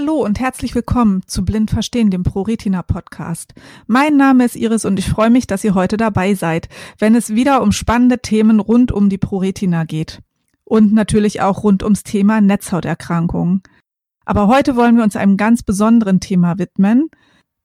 Hallo und herzlich willkommen zu Blind Verstehen, dem ProRetina Podcast. Mein Name ist Iris und ich freue mich, dass ihr heute dabei seid, wenn es wieder um spannende Themen rund um die ProRetina geht. Und natürlich auch rund ums Thema Netzhauterkrankungen. Aber heute wollen wir uns einem ganz besonderen Thema widmen,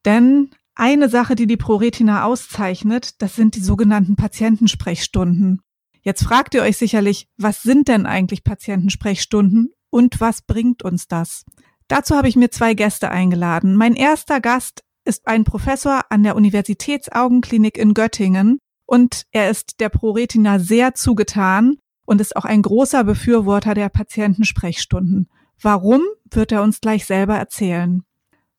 denn eine Sache, die die ProRetina auszeichnet, das sind die sogenannten Patientensprechstunden. Jetzt fragt ihr euch sicherlich, was sind denn eigentlich Patientensprechstunden und was bringt uns das? Dazu habe ich mir zwei Gäste eingeladen. Mein erster Gast ist ein Professor an der Universitätsaugenklinik in Göttingen und er ist der ProRetina sehr zugetan und ist auch ein großer Befürworter der Patientensprechstunden. Warum, wird er uns gleich selber erzählen.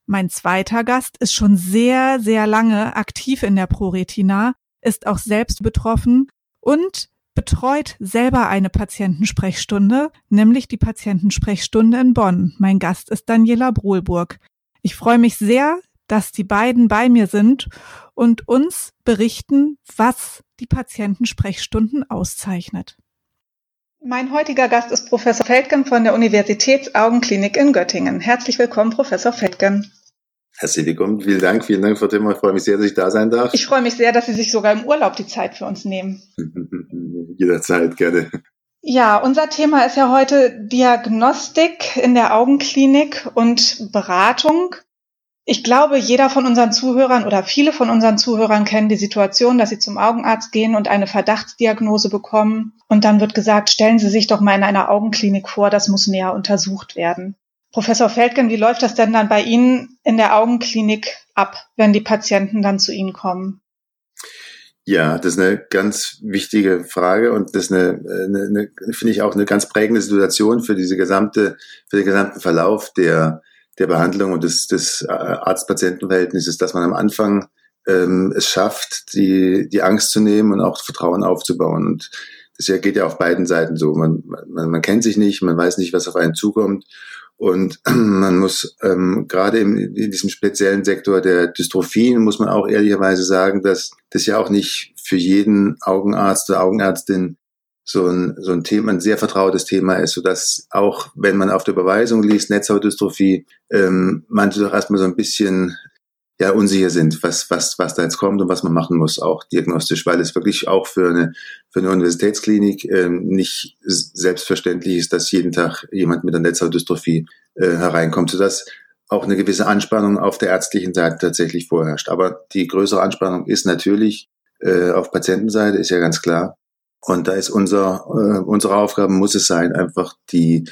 Mein zweiter Gast ist schon sehr, sehr lange aktiv in der ProRetina, ist auch selbst betroffen und betreut selber eine Patientensprechstunde, nämlich die Patientensprechstunde in Bonn. Mein Gast ist Daniela Brohlburg. Ich freue mich sehr, dass die beiden bei mir sind und uns berichten, was die Patientensprechstunden auszeichnet. Mein heutiger Gast ist Professor Feldgen von der Universitätsaugenklinik in Göttingen. Herzlich willkommen, Professor Feldgen. Herzlich willkommen. Vielen Dank. Vielen Dank, Frau Timmer. Ich freue mich sehr, dass ich da sein darf. Ich freue mich sehr, dass Sie sich sogar im Urlaub die Zeit für uns nehmen. Jederzeit, gerne. Ja, unser Thema ist ja heute Diagnostik in der Augenklinik und Beratung. Ich glaube, jeder von unseren Zuhörern oder viele von unseren Zuhörern kennen die Situation, dass sie zum Augenarzt gehen und eine Verdachtsdiagnose bekommen. Und dann wird gesagt, stellen Sie sich doch mal in einer Augenklinik vor, das muss näher untersucht werden. Professor Feldgen, wie läuft das denn dann bei Ihnen in der Augenklinik ab, wenn die Patienten dann zu Ihnen kommen? Ja, das ist eine ganz wichtige Frage und das ist eine, eine, eine finde ich auch eine ganz prägende Situation für diese gesamte, für den gesamten Verlauf der, der Behandlung und des, des Arzt-Patienten-Verhältnisses, dass man am Anfang ähm, es schafft, die, die Angst zu nehmen und auch Vertrauen aufzubauen. Und das geht ja auf beiden Seiten so. Man, man, man kennt sich nicht, man weiß nicht, was auf einen zukommt. Und man muss ähm, gerade in, diesem speziellen Sektor der Dystrophien, muss man auch ehrlicherweise sagen, dass das ja auch nicht für jeden Augenarzt oder Augenärztin so ein, so ein Thema, ein sehr vertrautes Thema ist, so dass auch wenn man auf der Überweisung liest, Netzhautdystrophie, ähm, manche doch erstmal so ein bisschen ja unsicher sind, was, was, was da jetzt kommt und was man machen muss, auch diagnostisch, weil es wirklich auch für eine, für eine Universitätsklinik ähm, nicht selbstverständlich ist, dass jeden Tag jemand mit einer Netzhautdystrophie äh, hereinkommt, sodass auch eine gewisse Anspannung auf der ärztlichen Seite tatsächlich vorherrscht. Aber die größere Anspannung ist natürlich äh, auf Patientenseite, ist ja ganz klar. Und da ist unser, äh, unsere Aufgabe muss es sein, einfach die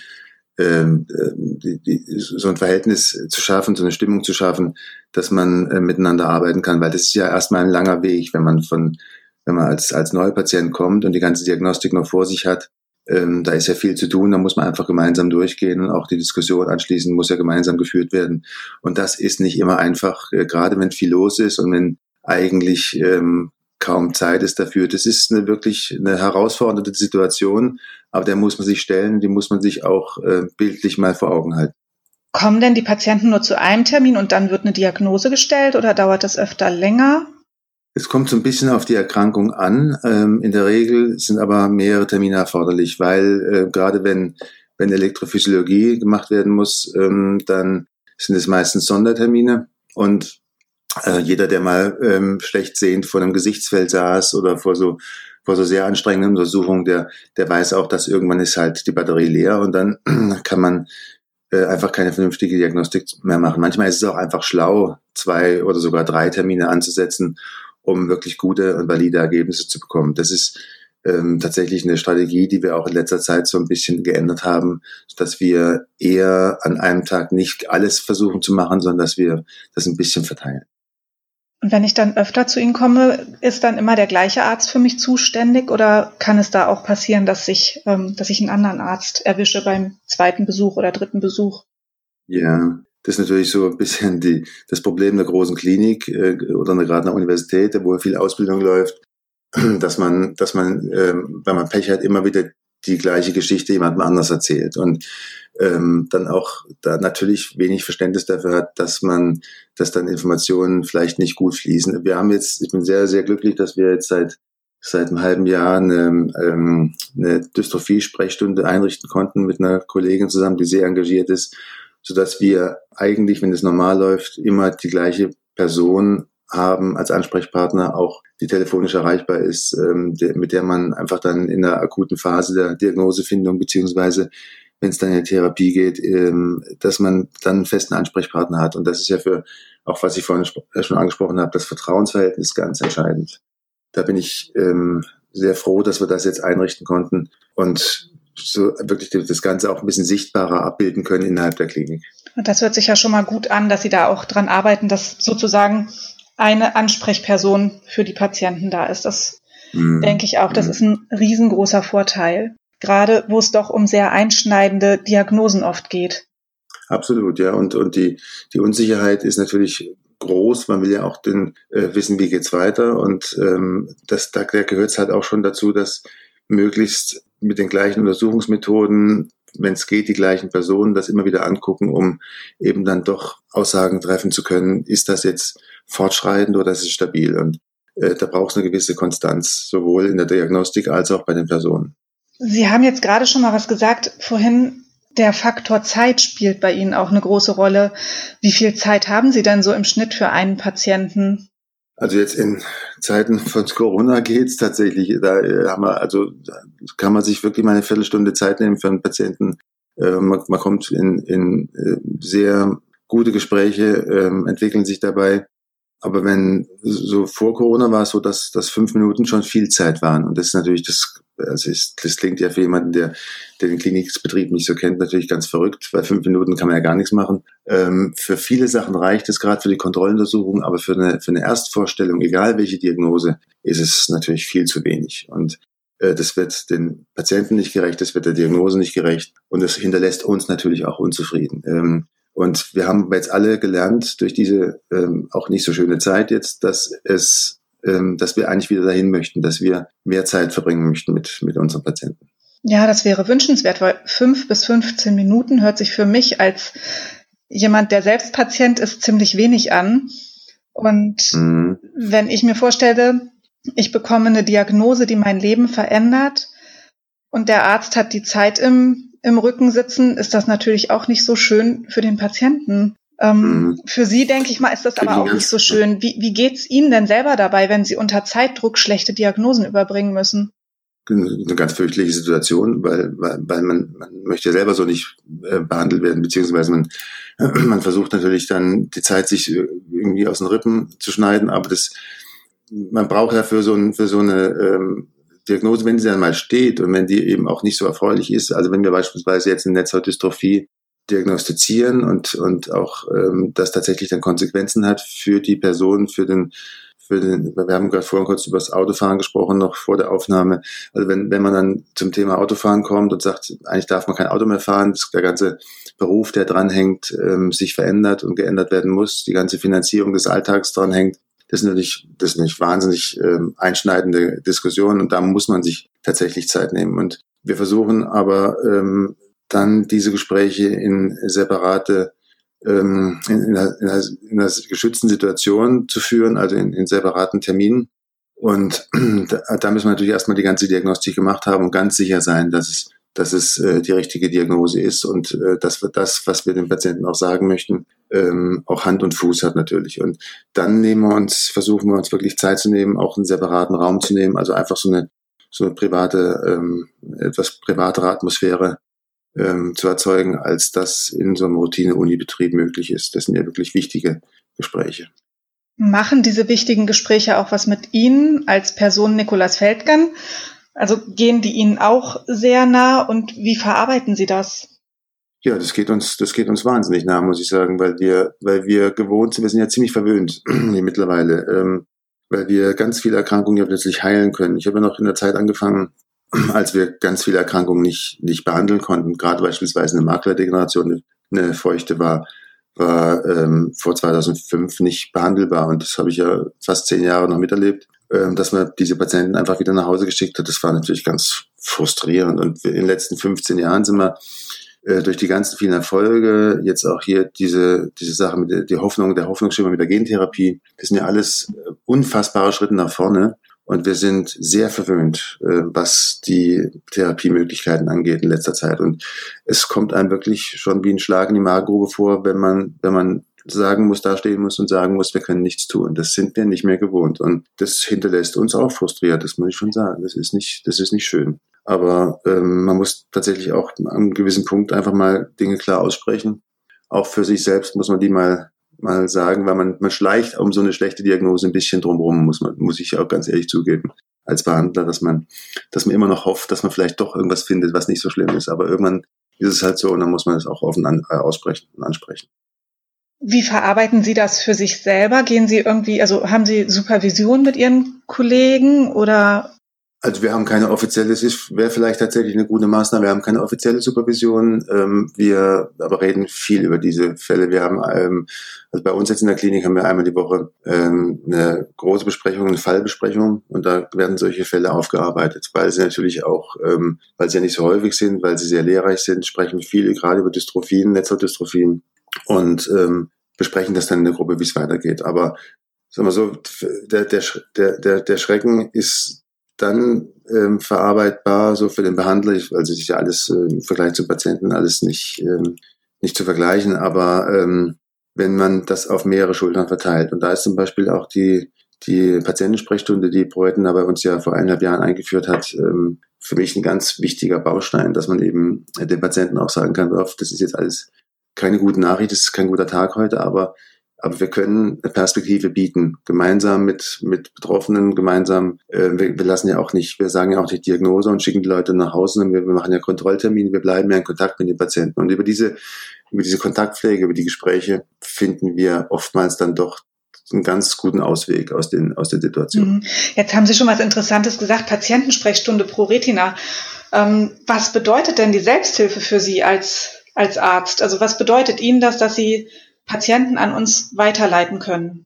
ähm, äh, so ein Verhältnis zu schaffen, so eine Stimmung zu schaffen, dass man äh, miteinander arbeiten kann, weil das ist ja erstmal ein langer Weg, wenn man von, wenn man als, als Neupatient kommt und die ganze Diagnostik noch vor sich hat, ähm, da ist ja viel zu tun, da muss man einfach gemeinsam durchgehen und auch die Diskussion anschließend muss ja gemeinsam geführt werden. Und das ist nicht immer einfach, äh, gerade wenn viel los ist und wenn eigentlich ähm, kaum Zeit ist dafür. Das ist eine wirklich eine herausfordernde Situation, aber der muss man sich stellen, die muss man sich auch äh, bildlich mal vor Augen halten. Kommen denn die Patienten nur zu einem Termin und dann wird eine Diagnose gestellt oder dauert das öfter länger? Es kommt so ein bisschen auf die Erkrankung an. Ähm, in der Regel sind aber mehrere Termine erforderlich, weil äh, gerade wenn, wenn Elektrophysiologie gemacht werden muss, ähm, dann sind es meistens Sondertermine. Und äh, jeder, der mal ähm, schlecht sehend vor einem Gesichtsfeld saß oder vor so vor so sehr anstrengenden Untersuchungen, der, der weiß auch, dass irgendwann ist halt die Batterie leer und dann kann man äh, einfach keine vernünftige Diagnostik mehr machen. Manchmal ist es auch einfach schlau, zwei oder sogar drei Termine anzusetzen, um wirklich gute und valide Ergebnisse zu bekommen. Das ist ähm, tatsächlich eine Strategie, die wir auch in letzter Zeit so ein bisschen geändert haben, dass wir eher an einem Tag nicht alles versuchen zu machen, sondern dass wir das ein bisschen verteilen. Und wenn ich dann öfter zu Ihnen komme, ist dann immer der gleiche Arzt für mich zuständig oder kann es da auch passieren, dass ich, ähm, dass ich einen anderen Arzt erwische beim zweiten Besuch oder dritten Besuch? Ja, das ist natürlich so ein bisschen die, das Problem der großen Klinik äh, oder gerade einer Universität, wo viel Ausbildung läuft, dass man, dass man, äh, wenn man Pech hat, immer wieder die gleiche Geschichte jemandem anders erzählt und ähm, dann auch da natürlich wenig Verständnis dafür hat, dass man, dass dann Informationen vielleicht nicht gut fließen. Wir haben jetzt, ich bin sehr, sehr glücklich, dass wir jetzt seit seit einem halben Jahr eine, ähm, eine Dystrophie-Sprechstunde einrichten konnten mit einer Kollegin zusammen, die sehr engagiert ist, sodass wir eigentlich, wenn es normal läuft, immer die gleiche Person haben als Ansprechpartner, auch die telefonisch erreichbar ist, ähm, der, mit der man einfach dann in der akuten Phase der Diagnosefindung beziehungsweise wenn es dann in die Therapie geht, ähm, dass man dann einen festen Ansprechpartner hat. Und das ist ja für, auch was ich vorhin schon angesprochen habe, das Vertrauensverhältnis ganz entscheidend. Da bin ich ähm, sehr froh, dass wir das jetzt einrichten konnten und so wirklich das Ganze auch ein bisschen sichtbarer abbilden können innerhalb der Klinik. Und das hört sich ja schon mal gut an, dass Sie da auch dran arbeiten, dass sozusagen eine Ansprechperson für die Patienten da ist. Das mm. denke ich auch, das mm. ist ein riesengroßer Vorteil. Gerade wo es doch um sehr einschneidende Diagnosen oft geht. Absolut, ja. Und, und die, die Unsicherheit ist natürlich groß. Man will ja auch den, äh, wissen, wie geht's weiter. Und ähm, das, da, gehört es halt auch schon dazu, dass möglichst mit den gleichen Untersuchungsmethoden, wenn es geht, die gleichen Personen das immer wieder angucken, um eben dann doch Aussagen treffen zu können, ist das jetzt fortschreitend oder ist es stabil? Und äh, da braucht es eine gewisse Konstanz, sowohl in der Diagnostik als auch bei den Personen. Sie haben jetzt gerade schon mal was gesagt vorhin. Der Faktor Zeit spielt bei Ihnen auch eine große Rolle. Wie viel Zeit haben Sie denn so im Schnitt für einen Patienten? Also jetzt in Zeiten von Corona geht's tatsächlich. Da äh, haben wir, also kann man sich wirklich mal eine Viertelstunde Zeit nehmen für einen Patienten. Äh, man, man, kommt in, in äh, sehr gute Gespräche, ähm, entwickeln sich dabei. Aber wenn so vor Corona war es so, dass, dass fünf Minuten schon viel Zeit waren. Und das ist natürlich das also ist, das klingt ja für jemanden, der, der den Klinikbetrieb nicht so kennt, natürlich ganz verrückt, weil fünf Minuten kann man ja gar nichts machen. Ähm, für viele Sachen reicht es gerade für die Kontrolluntersuchung, aber für eine, für eine Erstvorstellung, egal welche Diagnose, ist es natürlich viel zu wenig. Und äh, das wird den Patienten nicht gerecht, das wird der Diagnose nicht gerecht und das hinterlässt uns natürlich auch unzufrieden. Ähm, und wir haben jetzt alle gelernt durch diese ähm, auch nicht so schöne Zeit jetzt, dass es dass wir eigentlich wieder dahin möchten, dass wir mehr Zeit verbringen möchten mit, mit unseren Patienten. Ja, das wäre wünschenswert, weil fünf bis 15 Minuten hört sich für mich als jemand, der selbst Patient ist, ziemlich wenig an. Und mhm. wenn ich mir vorstelle, ich bekomme eine Diagnose, die mein Leben verändert und der Arzt hat die Zeit im, im Rücken sitzen, ist das natürlich auch nicht so schön für den Patienten. Ähm, mhm. Für Sie, denke ich mal, ist das aber auch nicht so schön. Wie, wie geht's Ihnen denn selber dabei, wenn Sie unter Zeitdruck schlechte Diagnosen überbringen müssen? Eine ganz fürchterliche Situation, weil, weil, weil man, man möchte selber so nicht äh, behandelt werden, beziehungsweise man, äh, man versucht natürlich dann die Zeit sich äh, irgendwie aus den Rippen zu schneiden, aber das, man braucht ja für so, ein, für so eine ähm, Diagnose, wenn sie dann mal steht und wenn die eben auch nicht so erfreulich ist, also wenn wir beispielsweise jetzt eine Netzhautdystrophie diagnostizieren und, und auch ähm, das tatsächlich dann Konsequenzen hat für die Person, für den, für den, wir haben gerade vorhin kurz über das Autofahren gesprochen, noch vor der Aufnahme. Also wenn, wenn man dann zum Thema Autofahren kommt und sagt, eigentlich darf man kein Auto mehr fahren, dass der ganze Beruf, der dranhängt, ähm, sich verändert und geändert werden muss, die ganze Finanzierung des Alltags dranhängt, das sind natürlich, das sind natürlich wahnsinnig ähm, einschneidende Diskussionen und da muss man sich tatsächlich Zeit nehmen. Und wir versuchen aber ähm, dann diese Gespräche in separate ähm, in, einer, in, einer, in einer geschützten Situation zu führen, also in, in separaten Terminen. Und da, da müssen wir natürlich erstmal die ganze Diagnostik gemacht haben und ganz sicher sein, dass es, dass es äh, die richtige Diagnose ist und äh, dass wir das, was wir dem Patienten auch sagen möchten, ähm, auch Hand und Fuß hat natürlich. Und dann nehmen wir uns, versuchen wir uns wirklich Zeit zu nehmen, auch einen separaten Raum zu nehmen, also einfach so eine so eine private, ähm, etwas privatere Atmosphäre ähm, zu erzeugen, als das in so einem Routine-Uni-Betrieb möglich ist. Das sind ja wirklich wichtige Gespräche. Machen diese wichtigen Gespräche auch was mit Ihnen als Person Nikolas Feldgen? Also gehen die Ihnen auch sehr nah und wie verarbeiten Sie das? Ja, das geht uns, das geht uns wahnsinnig nah, muss ich sagen, weil wir, weil wir gewohnt sind, wir sind ja ziemlich verwöhnt mittlerweile, ähm, weil wir ganz viele Erkrankungen ja plötzlich heilen können. Ich habe ja noch in der Zeit angefangen, als wir ganz viele Erkrankungen nicht, nicht behandeln konnten, gerade beispielsweise eine Maklerdegeneration, eine feuchte war, war ähm, vor 2005 nicht behandelbar. Und das habe ich ja fast zehn Jahre noch miterlebt, ähm, dass man diese Patienten einfach wieder nach Hause geschickt hat. Das war natürlich ganz frustrierend. Und in den letzten 15 Jahren sind wir äh, durch die ganzen vielen Erfolge, jetzt auch hier diese, diese Sache mit der die Hoffnung, der Hoffnungsschimmer mit der Gentherapie, das sind ja alles äh, unfassbare Schritte nach vorne. Und wir sind sehr verwöhnt, äh, was die Therapiemöglichkeiten angeht in letzter Zeit. Und es kommt einem wirklich schon wie ein Schlag in die Magengrube vor, wenn man, wenn man sagen muss, dastehen muss und sagen muss, wir können nichts tun. Das sind wir nicht mehr gewohnt. Und das hinterlässt uns auch frustriert, das muss ich schon sagen. Das ist nicht, das ist nicht schön. Aber ähm, man muss tatsächlich auch an einem gewissen Punkt einfach mal Dinge klar aussprechen. Auch für sich selbst muss man die mal mal sagen, weil man, man schleicht um so eine schlechte Diagnose ein bisschen drumherum, muss man, muss ich auch ganz ehrlich zugeben, als Behandler, dass man, dass man immer noch hofft, dass man vielleicht doch irgendwas findet, was nicht so schlimm ist. Aber irgendwann ist es halt so und dann muss man es auch offen an, äh, aussprechen und ansprechen. Wie verarbeiten Sie das für sich selber? Gehen Sie irgendwie, also haben Sie Supervision mit Ihren Kollegen oder also wir haben keine offizielle, es wäre vielleicht tatsächlich eine gute Maßnahme, wir haben keine offizielle Supervision, ähm, wir aber reden viel über diese Fälle. Wir haben, ähm, also bei uns jetzt in der Klinik haben wir einmal die Woche ähm, eine große Besprechung, eine Fallbesprechung und da werden solche Fälle aufgearbeitet, weil sie natürlich auch, ähm, weil sie ja nicht so häufig sind, weil sie sehr lehrreich sind, sprechen wir viel gerade über Dystrophien, Netzhautdystrophien und ähm, besprechen das dann in der Gruppe, wie es weitergeht. Aber sagen wir so, der, der, der, der Schrecken ist dann ähm, verarbeitbar, so für den Behandler, also es ist ja alles äh, im Vergleich zu Patienten alles nicht, ähm, nicht zu vergleichen, aber ähm, wenn man das auf mehrere Schultern verteilt. Und da ist zum Beispiel auch die, die Patientensprechstunde, die Proetina bei uns ja vor eineinhalb Jahren eingeführt hat, ähm, für mich ein ganz wichtiger Baustein, dass man eben den Patienten auch sagen kann, das ist jetzt alles keine gute Nachricht, das ist kein guter Tag heute, aber aber wir können eine Perspektive bieten, gemeinsam mit, mit Betroffenen, gemeinsam, äh, wir, wir lassen ja auch nicht, wir sagen ja auch nicht Diagnose und schicken die Leute nach Hause, sondern wir, wir machen ja Kontrolltermine, wir bleiben ja in Kontakt mit den Patienten. Und über diese, über diese Kontaktpflege, über die Gespräche finden wir oftmals dann doch einen ganz guten Ausweg aus den, aus der Situation. Mhm. Jetzt haben Sie schon was Interessantes gesagt, Patientensprechstunde pro Retina. Ähm, was bedeutet denn die Selbsthilfe für Sie als, als Arzt? Also was bedeutet Ihnen das, dass Sie Patienten an uns weiterleiten können.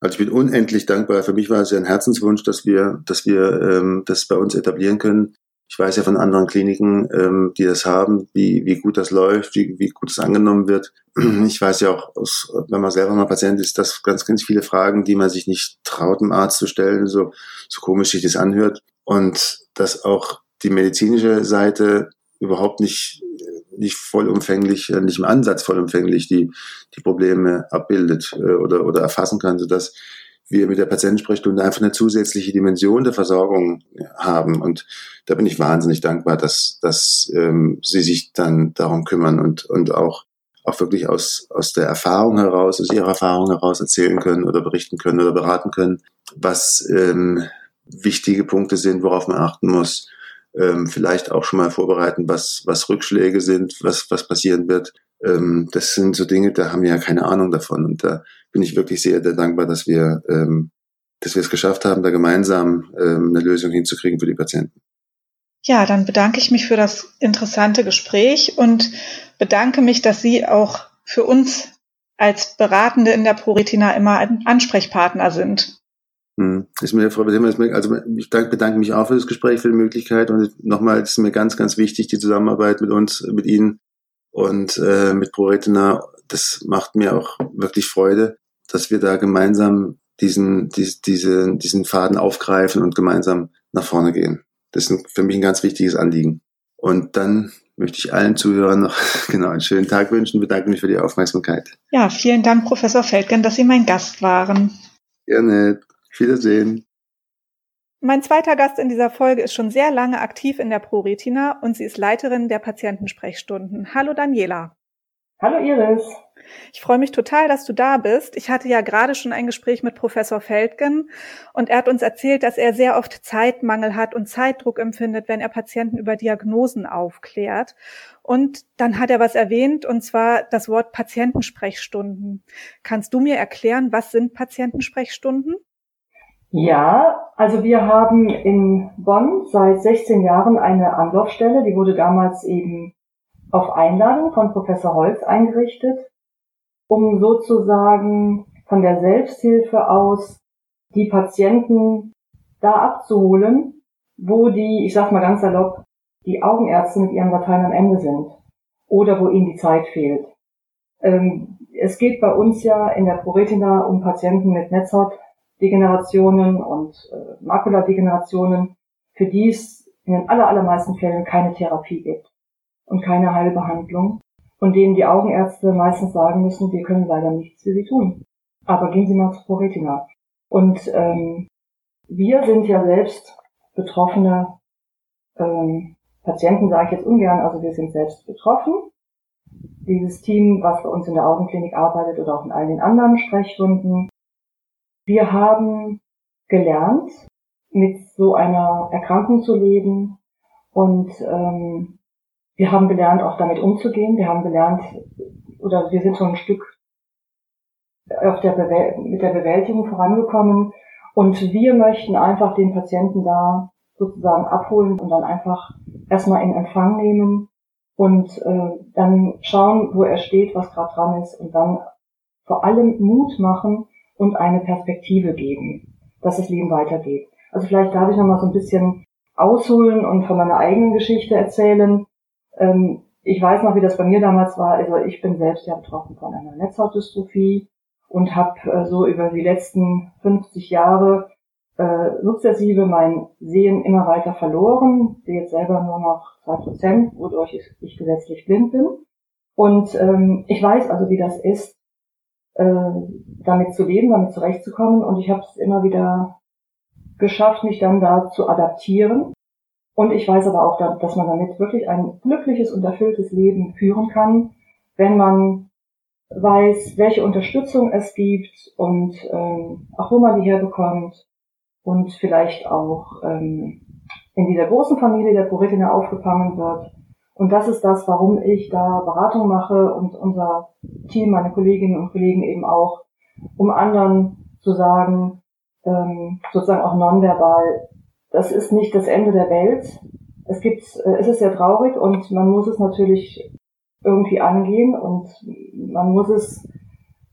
Also ich bin unendlich dankbar. Für mich war es ja ein Herzenswunsch, dass wir, dass wir ähm, das bei uns etablieren können. Ich weiß ja von anderen Kliniken, ähm, die das haben, wie, wie gut das läuft, wie, wie gut es angenommen wird. Ich weiß ja auch, aus, wenn man selber mal Patient ist, dass ganz, ganz viele Fragen, die man sich nicht traut, dem Arzt zu stellen, so, so komisch sich das anhört. Und dass auch die medizinische Seite überhaupt nicht nicht vollumfänglich, äh, nicht im Ansatz vollumfänglich die, die Probleme abbildet äh, oder, oder erfassen kann, sodass wir mit der Patientensprechstunde einfach eine zusätzliche Dimension der Versorgung haben. Und da bin ich wahnsinnig dankbar, dass, dass ähm, Sie sich dann darum kümmern und, und auch, auch wirklich aus, aus der Erfahrung heraus, aus Ihrer Erfahrung heraus erzählen können oder berichten können oder beraten können, was ähm, wichtige Punkte sind, worauf man achten muss ähm, vielleicht auch schon mal vorbereiten, was, was Rückschläge sind, was, was passieren wird. Ähm, das sind so Dinge, da haben wir ja keine Ahnung davon. Und da bin ich wirklich sehr, sehr dankbar, dass wir, ähm, dass wir es geschafft haben, da gemeinsam ähm, eine Lösung hinzukriegen für die Patienten. Ja, dann bedanke ich mich für das interessante Gespräch und bedanke mich, dass Sie auch für uns als Beratende in der ProRetina immer ein Ansprechpartner sind. Hm. Ist mir, Frau also ich bedanke mich auch für das Gespräch, für die Möglichkeit und nochmal ist mir ganz, ganz wichtig, die Zusammenarbeit mit uns, mit Ihnen und äh, mit ProRetina. Das macht mir auch wirklich Freude, dass wir da gemeinsam diesen, dies, diese, diesen Faden aufgreifen und gemeinsam nach vorne gehen. Das ist für mich ein ganz wichtiges Anliegen. Und dann möchte ich allen Zuhörern noch genau einen schönen Tag wünschen. Bedanke mich für die Aufmerksamkeit. Ja, vielen Dank, Professor Feldgen, dass Sie mein Gast waren. Gerne. Wiedersehen. Mein zweiter Gast in dieser Folge ist schon sehr lange aktiv in der ProRetina und sie ist Leiterin der Patientensprechstunden. Hallo Daniela. Hallo Iris. Ich freue mich total, dass du da bist. Ich hatte ja gerade schon ein Gespräch mit Professor Feldgen und er hat uns erzählt, dass er sehr oft Zeitmangel hat und Zeitdruck empfindet, wenn er Patienten über Diagnosen aufklärt. Und dann hat er was erwähnt, und zwar das Wort Patientensprechstunden. Kannst du mir erklären, was sind Patientensprechstunden? Ja, also wir haben in Bonn seit 16 Jahren eine Anlaufstelle, die wurde damals eben auf Einladung von Professor Holz eingerichtet, um sozusagen von der Selbsthilfe aus die Patienten da abzuholen, wo die, ich sag mal ganz salopp, die Augenärzte mit ihren Latein am Ende sind oder wo ihnen die Zeit fehlt. Ähm, es geht bei uns ja in der ProRetina um Patienten mit Netzhaut Degenerationen und äh, Makuladegenerationen, für die es in den aller, allermeisten Fällen keine Therapie gibt und keine Heilbehandlung und denen die Augenärzte meistens sagen müssen, wir können leider nichts für sie tun. Aber gehen Sie mal zu ProRetina. Und ähm, wir sind ja selbst betroffene ähm, Patienten, sage ich jetzt ungern, also wir sind selbst betroffen. Dieses Team, was bei uns in der Augenklinik arbeitet oder auch in all den anderen Sprechstunden, wir haben gelernt, mit so einer Erkrankung zu leben und ähm, wir haben gelernt, auch damit umzugehen. Wir haben gelernt, oder wir sind schon ein Stück auf der mit der Bewältigung vorangekommen und wir möchten einfach den Patienten da sozusagen abholen und dann einfach erstmal in Empfang nehmen und äh, dann schauen, wo er steht, was gerade dran ist und dann vor allem Mut machen und eine Perspektive geben, dass das Leben weitergeht. Also vielleicht darf ich noch mal so ein bisschen ausholen und von meiner eigenen Geschichte erzählen. Ähm, ich weiß noch, wie das bei mir damals war. Also ich bin selbst ja betroffen von einer Netzhautdystrophie und habe äh, so über die letzten 50 Jahre äh, sukzessive mein Sehen immer weiter verloren, sehe jetzt selber nur noch zwei Prozent, wodurch ich, ich gesetzlich blind bin. Und ähm, ich weiß also, wie das ist, damit zu leben, damit zurechtzukommen. Und ich habe es immer wieder geschafft, mich dann da zu adaptieren. Und ich weiß aber auch, dass man damit wirklich ein glückliches und erfülltes Leben führen kann, wenn man weiß, welche Unterstützung es gibt und ähm, auch wo man die herbekommt und vielleicht auch ähm, in dieser großen Familie der Puritina aufgefangen wird. Und das ist das, warum ich da Beratung mache und unser Team, meine Kolleginnen und Kollegen eben auch, um anderen zu sagen, ähm, sozusagen auch nonverbal, das ist nicht das Ende der Welt. Es gibt, äh, es ist sehr traurig und man muss es natürlich irgendwie angehen und man muss es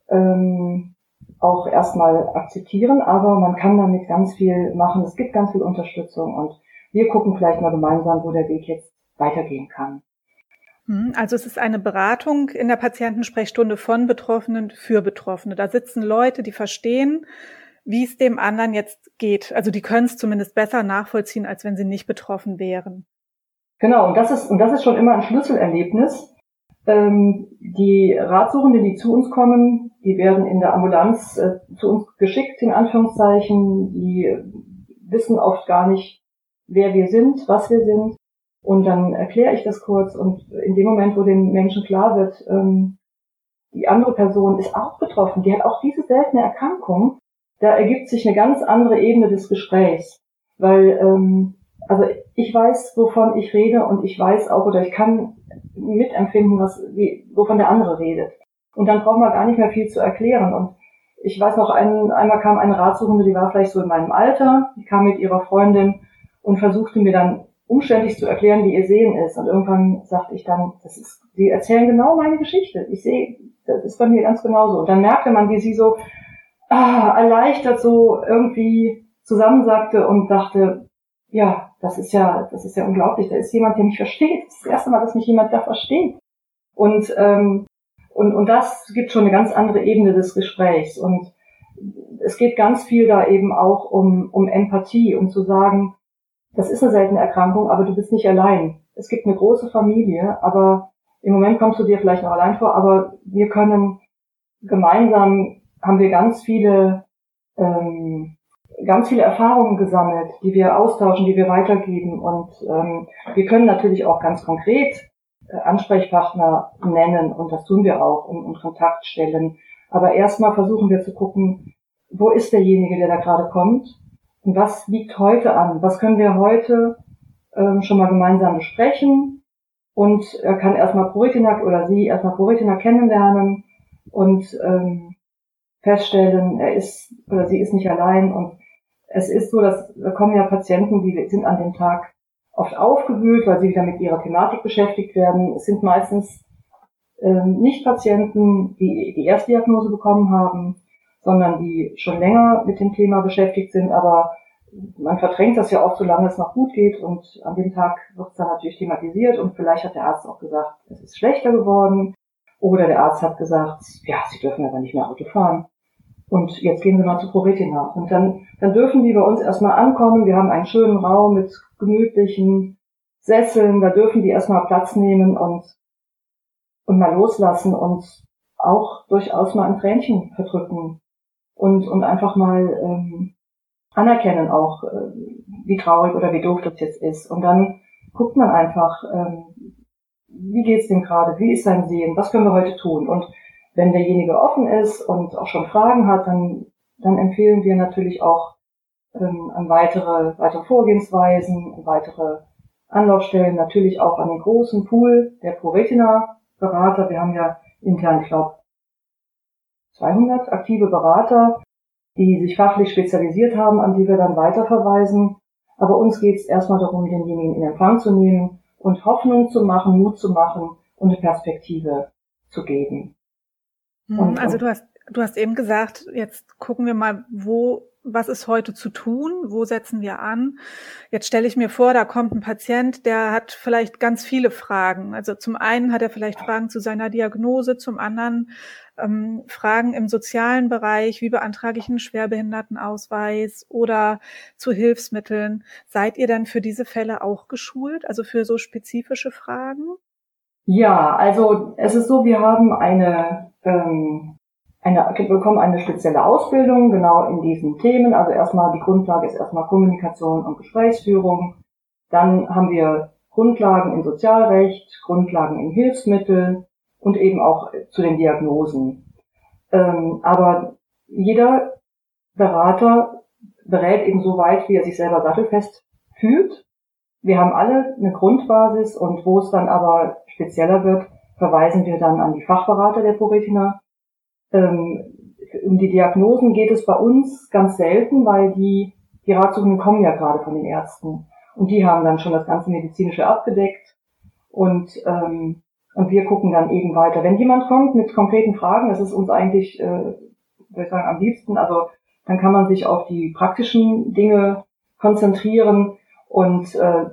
ähm, auch erstmal akzeptieren, aber man kann damit ganz viel machen. Es gibt ganz viel Unterstützung und wir gucken vielleicht mal gemeinsam, wo der Weg jetzt weitergehen kann. Hm, also es ist eine Beratung in der Patientensprechstunde von Betroffenen für Betroffene. Da sitzen Leute, die verstehen, wie es dem anderen jetzt geht. Also die können es zumindest besser nachvollziehen, als wenn sie nicht betroffen wären. Genau, und das ist, und das ist schon immer ein Schlüsselerlebnis, ähm, die Ratsuchenden, die zu uns kommen, die werden in der Ambulanz äh, zu uns geschickt, in Anführungszeichen. Die wissen oft gar nicht, wer wir sind, was wir sind. Und dann erkläre ich das kurz. Und in dem Moment, wo den Menschen klar wird, ähm, die andere Person ist auch betroffen, die hat auch diese seltene Erkrankung, da ergibt sich eine ganz andere Ebene des Gesprächs. Weil, ähm, also ich weiß, wovon ich rede und ich weiß auch oder ich kann mitempfinden, was, wie, wovon der andere redet. Und dann braucht man gar nicht mehr viel zu erklären. Und ich weiß noch, ein, einmal kam eine Ratsuchende, die war vielleicht so in meinem Alter, die kam mit ihrer Freundin und versuchte mir dann umständlich zu erklären, wie ihr Sehen ist. Und irgendwann sagte ich dann, das ist, die erzählen genau meine Geschichte. Ich sehe, das ist bei mir ganz genauso. Und dann merkte man, wie sie so ah, erleichtert so irgendwie zusammensagte und dachte, ja, das ist ja, das ist ja unglaublich. Da ist jemand, der mich versteht. Das ist das erste Mal, dass mich jemand da versteht. Und, ähm, und, und das gibt schon eine ganz andere Ebene des Gesprächs. Und es geht ganz viel da eben auch um, um Empathie, um zu sagen, das ist eine seltene Erkrankung, aber du bist nicht allein. Es gibt eine große Familie, aber im Moment kommst du dir vielleicht noch allein vor, aber wir können gemeinsam, haben wir ganz viele ähm, ganz viele Erfahrungen gesammelt, die wir austauschen, die wir weitergeben. Und ähm, wir können natürlich auch ganz konkret äh, Ansprechpartner nennen und das tun wir auch und, und Kontakt stellen. Aber erstmal versuchen wir zu gucken, wo ist derjenige, der da gerade kommt was liegt heute an? Was können wir heute ähm, schon mal gemeinsam besprechen? Und er kann erstmal Proretina oder sie erstmal Proretina kennenlernen und ähm, feststellen, er ist oder sie ist nicht allein und es ist so, dass da kommen ja Patienten, die sind an dem Tag oft aufgewühlt, weil sie wieder mit ihrer Thematik beschäftigt werden. Es sind meistens ähm, nicht Patienten, die die Erstdiagnose bekommen haben, sondern die schon länger mit dem Thema beschäftigt sind, aber man verdrängt das ja auch, solange es noch gut geht und an dem Tag wird es dann natürlich thematisiert und vielleicht hat der Arzt auch gesagt, es ist schlechter geworden oder der Arzt hat gesagt, ja, Sie dürfen aber nicht mehr Auto fahren. Und jetzt gehen Sie mal zu ProRetina. Und dann, dann dürfen die bei uns erstmal ankommen. Wir haben einen schönen Raum mit gemütlichen Sesseln. Da dürfen die erstmal Platz nehmen und, und mal loslassen und auch durchaus mal ein Tränchen verdrücken und, und einfach mal ähm, anerkennen auch, äh, wie traurig oder wie doof das jetzt ist. Und dann guckt man einfach, ähm, wie geht's dem gerade, wie ist sein Sehen, was können wir heute tun? Und wenn derjenige offen ist und auch schon Fragen hat, dann, dann empfehlen wir natürlich auch ähm, an weitere, weitere Vorgehensweisen, weitere Anlaufstellen, natürlich auch an den großen Pool der ProRetina-Berater. Wir haben ja intern, ich glaube, 200 aktive Berater, die sich fachlich spezialisiert haben, an die wir dann weiterverweisen. Aber uns geht es erstmal darum, denjenigen in Empfang zu nehmen und Hoffnung zu machen, Mut zu machen und eine Perspektive zu geben. Mhm, und, also du hast, du hast eben gesagt, jetzt gucken wir mal, wo, was ist heute zu tun? Wo setzen wir an? Jetzt stelle ich mir vor, da kommt ein Patient, der hat vielleicht ganz viele Fragen. Also zum einen hat er vielleicht Fragen zu seiner Diagnose, zum anderen ähm, Fragen im sozialen Bereich, wie beantrage ich einen Schwerbehindertenausweis oder zu Hilfsmitteln. Seid ihr denn für diese Fälle auch geschult, also für so spezifische Fragen? Ja, also es ist so, wir haben eine, ähm, eine bekommen eine spezielle Ausbildung genau in diesen Themen. Also erstmal die Grundlage ist erstmal Kommunikation und Gesprächsführung. Dann haben wir Grundlagen in Sozialrecht, Grundlagen in Hilfsmittel, und eben auch zu den Diagnosen. Ähm, aber jeder Berater berät eben so weit, wie er sich selber sattelfest fühlt. Wir haben alle eine Grundbasis und wo es dann aber spezieller wird, verweisen wir dann an die Fachberater der ProRetina. Ähm, um die Diagnosen geht es bei uns ganz selten, weil die, die Ratsuchenden kommen ja gerade von den Ärzten und die haben dann schon das ganze Medizinische abgedeckt und ähm, und wir gucken dann eben weiter. Wenn jemand kommt mit konkreten Fragen, das ist uns eigentlich, äh, würde ich sagen, am liebsten. Also dann kann man sich auf die praktischen Dinge konzentrieren. Und äh,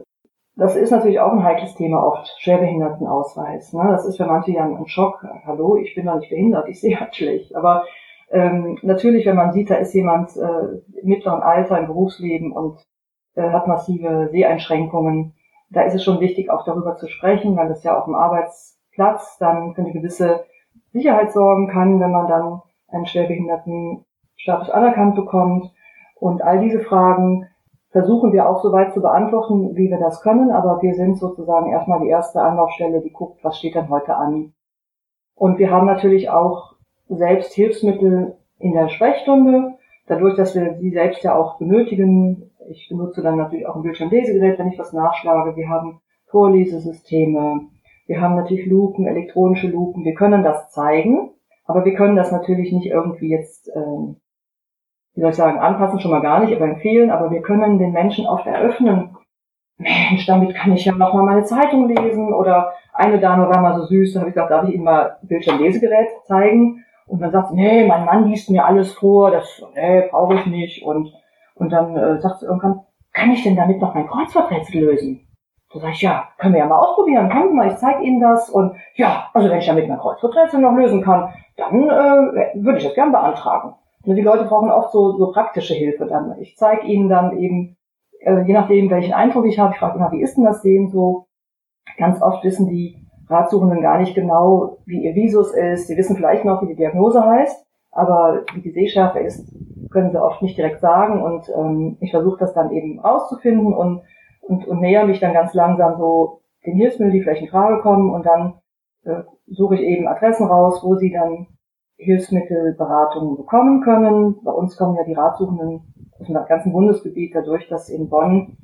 das ist natürlich auch ein heikles Thema oft, Schwerbehindertenausweis. Ne? Das ist für manche ja ein Schock. Hallo, ich bin doch nicht behindert, ich sehe halt schlecht. Aber ähm, natürlich, wenn man sieht, da ist jemand äh, im mittleren Alter im Berufsleben und äh, hat massive Seheinschränkungen, da ist es schon wichtig, auch darüber zu sprechen, weil das ja auch im Arbeits Platz dann für eine gewisse Sicherheit sorgen kann, wenn man dann einen Schwerbehindertenstatus anerkannt bekommt. Und all diese Fragen versuchen wir auch so weit zu beantworten, wie wir das können, aber wir sind sozusagen erstmal die erste Anlaufstelle, die guckt, was steht denn heute an. Und wir haben natürlich auch selbst Hilfsmittel in der Sprechstunde, dadurch, dass wir sie selbst ja auch benötigen. Ich benutze dann natürlich auch ein Bildschirmlesegerät, wenn ich was nachschlage. Wir haben Vorlesesysteme, wir haben natürlich Lupen, elektronische Lupen. Wir können das zeigen, aber wir können das natürlich nicht irgendwie jetzt, ähm, wie soll ich sagen, anpassen schon mal gar nicht, aber empfehlen. Aber wir können den Menschen oft eröffnen. Mensch, damit kann ich ja noch mal meine Zeitung lesen. Oder eine Dame war mal so süß, da habe ich gesagt, darf ich Ihnen mal Bildschirmlesegerät zeigen? Und dann sagt sie, nee, mein Mann liest mir alles vor, das nee, brauche ich nicht. Und, und dann äh, sagt sie irgendwann, kann ich denn damit noch mein Kreuzworträtsel lösen? Da sag ich, ja, können wir ja mal ausprobieren, kommt mal, ich zeige Ihnen das. Und ja, also wenn ich damit mein Kreuzworträtsel noch lösen kann, dann äh, würde ich das gern beantragen. Und die Leute brauchen oft so, so praktische Hilfe dann. Ich zeige ihnen dann eben, äh, je nachdem, welchen Eindruck ich habe, ich frage immer, wie ist denn das Sehen so? Ganz oft wissen die Ratsuchenden gar nicht genau, wie ihr Visus ist. Sie wissen vielleicht noch, wie die Diagnose heißt, aber wie die Sehschärfe ist, können sie oft nicht direkt sagen. Und ähm, ich versuche das dann eben rauszufinden und und, und näher mich dann ganz langsam so den Hilfsmitteln, die vielleicht in Frage kommen und dann äh, suche ich eben Adressen raus, wo sie dann Hilfsmittelberatungen bekommen können. Bei uns kommen ja die Ratsuchenden aus dem ganzen Bundesgebiet dadurch, dass in Bonn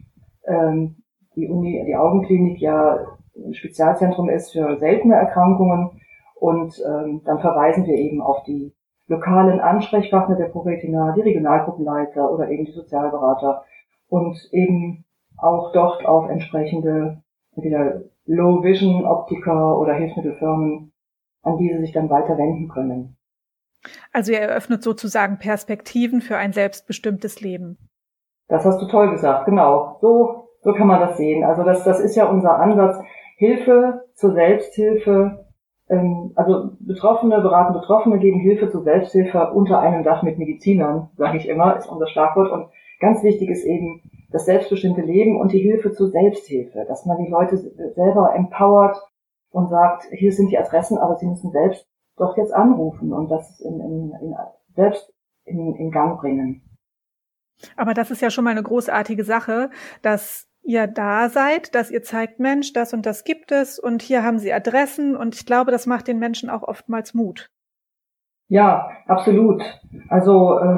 ähm, die Uni, die Augenklinik ja ein Spezialzentrum ist für seltene Erkrankungen und ähm, dann verweisen wir eben auf die lokalen Ansprechpartner der ProRetina, die Regionalgruppenleiter oder eben die Sozialberater und eben auch dort auf entsprechende entweder Low Vision Optiker oder Hilfsmittelfirmen, an die sie sich dann weiter wenden können. Also ihr eröffnet sozusagen Perspektiven für ein selbstbestimmtes Leben. Das hast du toll gesagt, genau. So, so kann man das sehen. Also das, das ist ja unser Ansatz. Hilfe zur Selbsthilfe ähm, also Betroffene beraten Betroffene, geben Hilfe zur Selbsthilfe unter einem Dach mit Medizinern, sage ich immer, ist unser Schlagwort. Und ganz wichtig ist eben das selbstbestimmte Leben und die Hilfe zur Selbsthilfe, dass man die Leute selber empowert und sagt, hier sind die Adressen, aber sie müssen selbst doch jetzt anrufen und das in, in, in, selbst in, in Gang bringen. Aber das ist ja schon mal eine großartige Sache, dass ihr da seid, dass ihr zeigt, Mensch, das und das gibt es und hier haben sie Adressen und ich glaube, das macht den Menschen auch oftmals Mut. Ja, absolut. Also äh,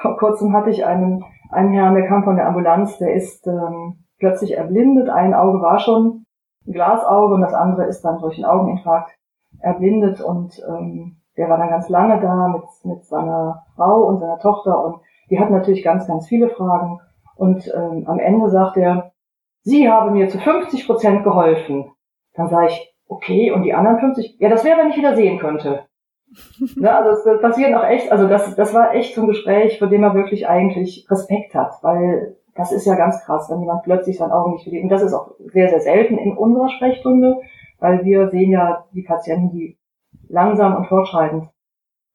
vor kurzem hatte ich einen, einen Herrn, der kam von der Ambulanz, der ist ähm, plötzlich erblindet. Ein Auge war schon ein Glasauge und das andere ist dann durch einen Augeninfarkt erblindet und ähm, der war dann ganz lange da mit, mit seiner Frau und seiner Tochter und die hatten natürlich ganz, ganz viele Fragen. Und ähm, am Ende sagt er, Sie haben mir zu 50 Prozent geholfen. Dann sage ich, okay, und die anderen 50? Ja, das wäre, wenn ich wieder sehen könnte. ne, also das passiert auch echt, also das, das war echt so ein Gespräch, vor dem er wirklich eigentlich Respekt hat, weil das ist ja ganz krass, wenn jemand plötzlich sein Augen nicht verliert. Und das ist auch sehr, sehr selten in unserer Sprechstunde, weil wir sehen ja die Patienten, die langsam und fortschreitend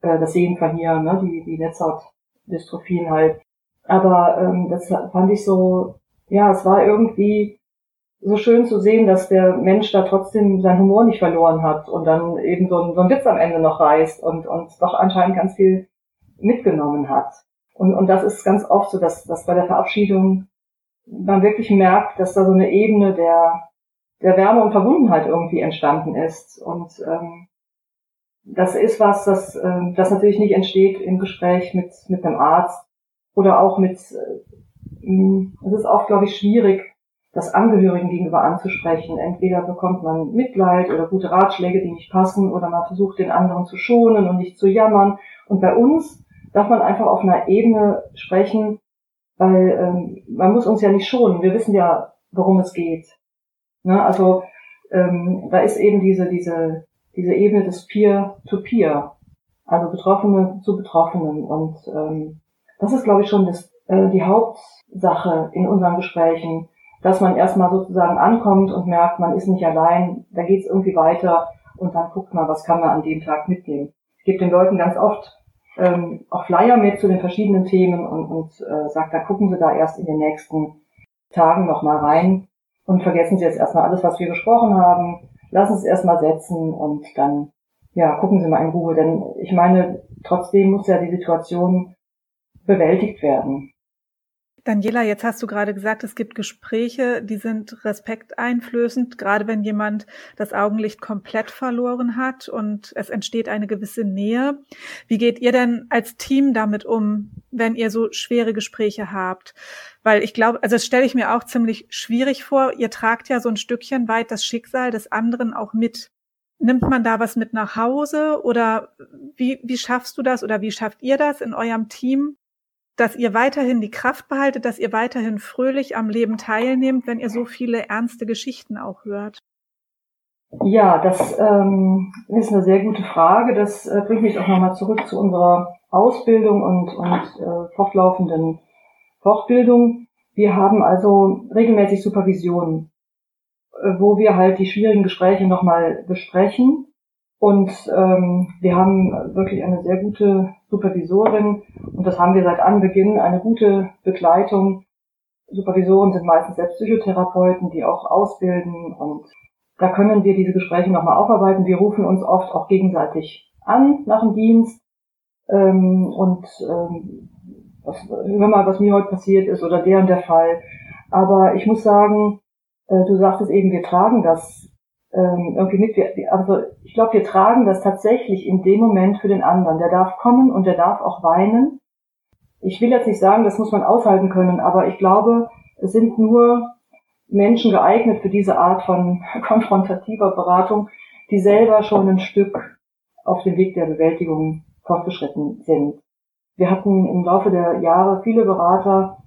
äh, das Sehen verlieren, ne, die, die Netzhautdystrophien halt. Aber ähm, das fand ich so ja, es war irgendwie so schön zu sehen, dass der Mensch da trotzdem seinen Humor nicht verloren hat und dann eben so ein, so ein Witz am Ende noch reißt und, und doch anscheinend ganz viel mitgenommen hat. Und, und das ist ganz oft so, dass, dass bei der Verabschiedung man wirklich merkt, dass da so eine Ebene der, der Wärme und Verbundenheit irgendwie entstanden ist. Und ähm, das ist was, das, äh, das natürlich nicht entsteht im Gespräch mit, mit einem Arzt oder auch mit äh, es ist auch, glaube ich, schwierig, das Angehörigen gegenüber anzusprechen. Entweder bekommt man Mitleid oder gute Ratschläge, die nicht passen, oder man versucht, den anderen zu schonen und nicht zu jammern. Und bei uns darf man einfach auf einer Ebene sprechen, weil ähm, man muss uns ja nicht schonen. Wir wissen ja, worum es geht. Ne? Also ähm, da ist eben diese diese diese Ebene des Peer-to-Peer, -Peer, also Betroffene zu Betroffenen. Und ähm, das ist, glaube ich, schon das, äh, die Hauptsache in unseren Gesprächen, dass man erstmal sozusagen ankommt und merkt, man ist nicht allein, da geht es irgendwie weiter und dann guckt man, was kann man an dem Tag mitnehmen. Ich gebe den Leuten ganz oft ähm, auch Flyer mit zu den verschiedenen Themen und, und äh, sagt, da gucken Sie da erst in den nächsten Tagen nochmal rein und vergessen Sie jetzt erstmal alles, was wir besprochen haben. Lassen Sie es erstmal setzen und dann, ja, gucken Sie mal in Ruhe, denn ich meine, trotzdem muss ja die Situation bewältigt werden. Daniela, jetzt hast du gerade gesagt, es gibt Gespräche, die sind respekteinflößend, gerade wenn jemand das Augenlicht komplett verloren hat und es entsteht eine gewisse Nähe. Wie geht ihr denn als Team damit um, wenn ihr so schwere Gespräche habt? Weil ich glaube, also das stelle ich mir auch ziemlich schwierig vor. Ihr tragt ja so ein Stückchen weit das Schicksal des anderen auch mit. Nimmt man da was mit nach Hause oder wie, wie schaffst du das oder wie schafft ihr das in eurem Team, dass ihr weiterhin die Kraft behaltet, dass ihr weiterhin fröhlich am Leben teilnehmt, wenn ihr so viele ernste Geschichten auch hört? Ja, das ähm, ist eine sehr gute Frage. Das äh, bringt mich auch nochmal zurück zu unserer Ausbildung und, und äh, fortlaufenden Fortbildung. Wir haben also regelmäßig Supervisionen, äh, wo wir halt die schwierigen Gespräche nochmal besprechen und ähm, wir haben wirklich eine sehr gute Supervisorin und das haben wir seit Anbeginn, eine gute Begleitung. Supervisoren sind meistens selbst Psychotherapeuten, die auch ausbilden und da können wir diese Gespräche nochmal aufarbeiten. Wir rufen uns oft auch gegenseitig an nach dem Dienst ähm, und ähm, was, mal, was mir heute passiert ist oder deren der Fall. Aber ich muss sagen, äh, du sagtest eben, wir tragen das ähm, irgendwie mit. Wir, also ich glaube, wir tragen das tatsächlich in dem Moment für den anderen. Der darf kommen und der darf auch weinen. Ich will jetzt nicht sagen, das muss man aushalten können, aber ich glaube, es sind nur Menschen geeignet für diese Art von konfrontativer Beratung, die selber schon ein Stück auf dem Weg der Bewältigung fortgeschritten sind. Wir hatten im Laufe der Jahre viele Berater,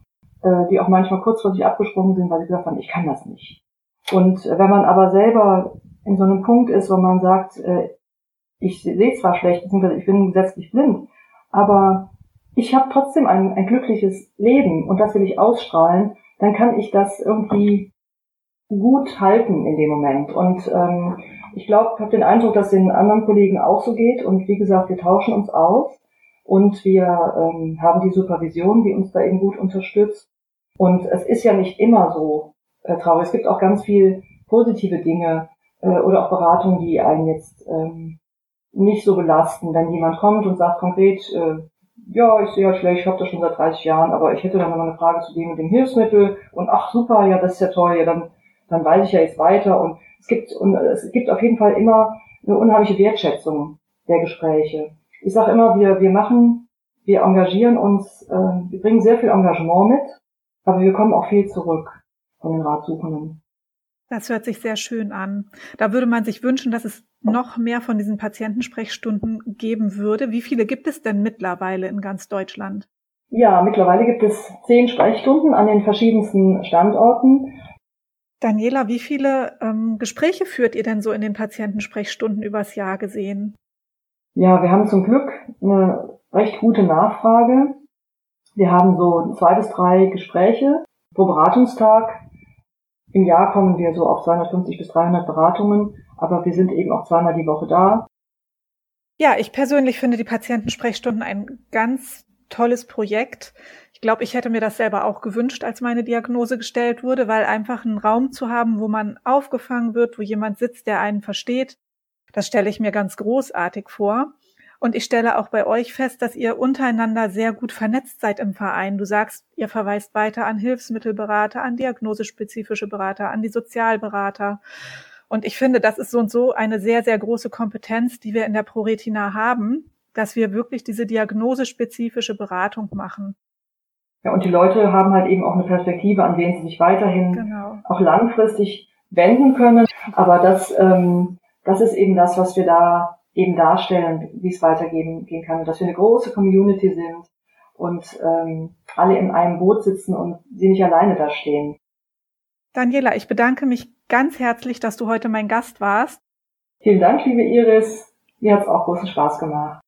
äh, die auch manchmal kurzfristig abgesprungen sind, weil sie gesagt haben, ich kann das nicht. Und wenn man aber selber in so einem Punkt ist, wo man sagt, äh, ich sehe zwar schlecht, beziehungsweise ich bin gesetzlich blind, aber ich habe trotzdem ein, ein glückliches Leben und das will ich ausstrahlen, dann kann ich das irgendwie gut halten in dem Moment. Und ähm, ich glaube, ich habe den Eindruck, dass den anderen Kollegen auch so geht. Und wie gesagt, wir tauschen uns aus und wir ähm, haben die Supervision, die uns da eben gut unterstützt. Und es ist ja nicht immer so äh, traurig. Es gibt auch ganz viel positive Dinge äh, oder auch Beratungen, die einen jetzt ähm, nicht so belasten, wenn jemand kommt und sagt konkret, äh, ja, ich sehe halt schlecht, ich habe das schon seit 30 Jahren, aber ich hätte dann noch mal eine Frage zu dem und dem Hilfsmittel und ach super, ja, das ist ja toll, ja, dann, dann weiß ich ja jetzt weiter und es gibt und es gibt auf jeden Fall immer eine unheimliche Wertschätzung der Gespräche. Ich sage immer, wir wir machen, wir engagieren uns, äh, wir bringen sehr viel Engagement mit, aber wir kommen auch viel zurück von den Ratsuchenden. Das hört sich sehr schön an. Da würde man sich wünschen, dass es noch mehr von diesen Patientensprechstunden geben würde. Wie viele gibt es denn mittlerweile in ganz Deutschland? Ja, mittlerweile gibt es zehn Sprechstunden an den verschiedensten Standorten. Daniela, wie viele ähm, Gespräche führt ihr denn so in den Patientensprechstunden übers Jahr gesehen? Ja, wir haben zum Glück eine recht gute Nachfrage. Wir haben so zwei bis drei Gespräche pro Beratungstag im Jahr kommen wir so auf 250 bis 300 Beratungen, aber wir sind eben auch zweimal die Woche da. Ja, ich persönlich finde die Patientensprechstunden ein ganz tolles Projekt. Ich glaube, ich hätte mir das selber auch gewünscht, als meine Diagnose gestellt wurde, weil einfach einen Raum zu haben, wo man aufgefangen wird, wo jemand sitzt, der einen versteht, das stelle ich mir ganz großartig vor. Und ich stelle auch bei euch fest, dass ihr untereinander sehr gut vernetzt seid im Verein. Du sagst, ihr verweist weiter an Hilfsmittelberater, an diagnosespezifische Berater, an die Sozialberater. Und ich finde, das ist so und so eine sehr, sehr große Kompetenz, die wir in der ProRetina haben, dass wir wirklich diese diagnosespezifische Beratung machen. Ja, und die Leute haben halt eben auch eine Perspektive, an wen sie sich weiterhin genau. auch langfristig wenden können. Aber das, ähm, das ist eben das, was wir da eben darstellen, wie es weitergehen gehen kann, dass wir eine große Community sind und ähm, alle in einem Boot sitzen und sie nicht alleine da stehen. Daniela, ich bedanke mich ganz herzlich, dass du heute mein Gast warst. Vielen Dank, liebe Iris. Mir hat es auch großen Spaß gemacht.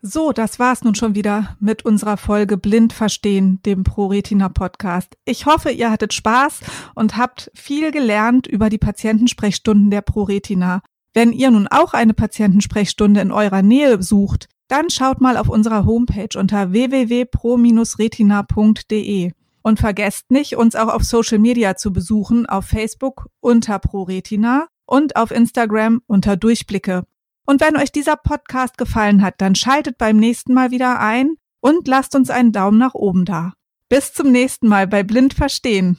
So, das war's nun schon wieder mit unserer Folge Blind Verstehen, dem ProRetina Podcast. Ich hoffe, ihr hattet Spaß und habt viel gelernt über die Patientensprechstunden der ProRetina. Wenn ihr nun auch eine Patientensprechstunde in eurer Nähe sucht, dann schaut mal auf unserer Homepage unter www.pro-retina.de. Und vergesst nicht, uns auch auf Social Media zu besuchen, auf Facebook unter ProRetina und auf Instagram unter Durchblicke. Und wenn euch dieser Podcast gefallen hat, dann schaltet beim nächsten Mal wieder ein und lasst uns einen Daumen nach oben da. Bis zum nächsten Mal bei Blind Verstehen.